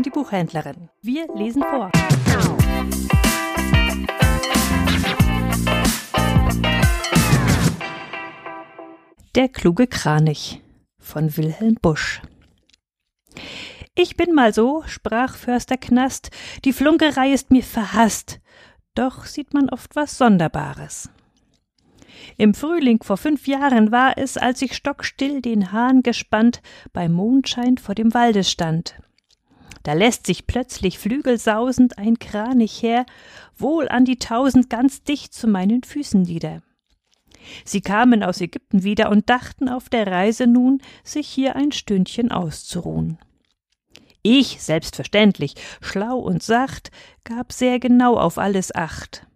Buchhändlerin. Wir lesen vor. Der kluge Kranich von Wilhelm Busch Ich bin mal so, sprach Förster Knast, die Flunkerei ist mir verhaßt, doch sieht man oft was Sonderbares. Im Frühling vor fünf Jahren war es, als ich stockstill den Hahn gespannt bei Mondschein vor dem Walde stand. Da lässt sich plötzlich flügelsausend ein Kranich her, wohl an die tausend ganz dicht zu meinen Füßen nieder. Sie kamen aus Ägypten wieder und dachten auf der Reise nun, sich hier ein Stündchen auszuruhen. Ich, selbstverständlich, schlau und sacht, gab sehr genau auf alles Acht.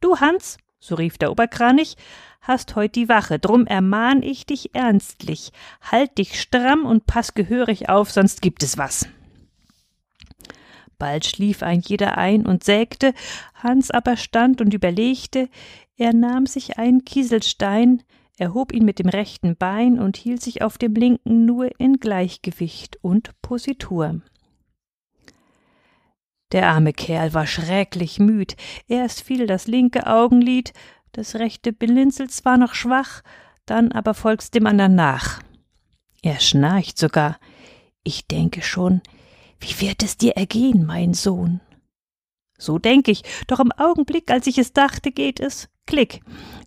Du, Hans, so rief der Oberkranich, hast heut die Wache, drum ermahn ich dich ernstlich, halt dich stramm und pass gehörig auf, sonst gibt es was. Bald schlief ein jeder ein und sägte, Hans aber stand und überlegte, er nahm sich einen Kieselstein, erhob ihn mit dem rechten Bein und hielt sich auf dem linken nur in Gleichgewicht und Positur. Der arme Kerl war schrecklich müd. Erst fiel das linke Augenlid, das rechte blinzelt zwar noch schwach, dann aber folgt's dem andern nach. Er schnarcht sogar. Ich denke schon, wie wird es dir ergehen, mein Sohn? So denk ich, doch im Augenblick, als ich es dachte, geht es Klick.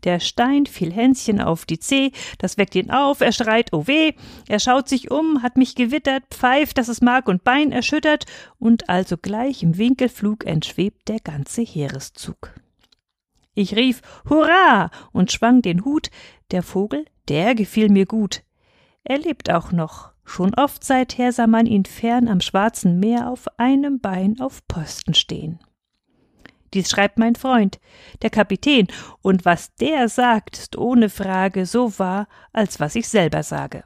Der Stein fiel Hänschen auf die Zeh, das weckt ihn auf, er schreit, oh weh, er schaut sich um, hat mich gewittert, pfeift, dass es Mark und Bein erschüttert, und alsogleich im Winkelflug entschwebt der ganze Heereszug. Ich rief Hurra und schwang den Hut, der Vogel, der gefiel mir gut. Er lebt auch noch, schon oft seither sah man ihn fern am schwarzen Meer auf einem Bein auf Posten stehen. Dies schreibt mein Freund, der Kapitän, und was der sagt, ist ohne Frage so wahr, als was ich selber sage.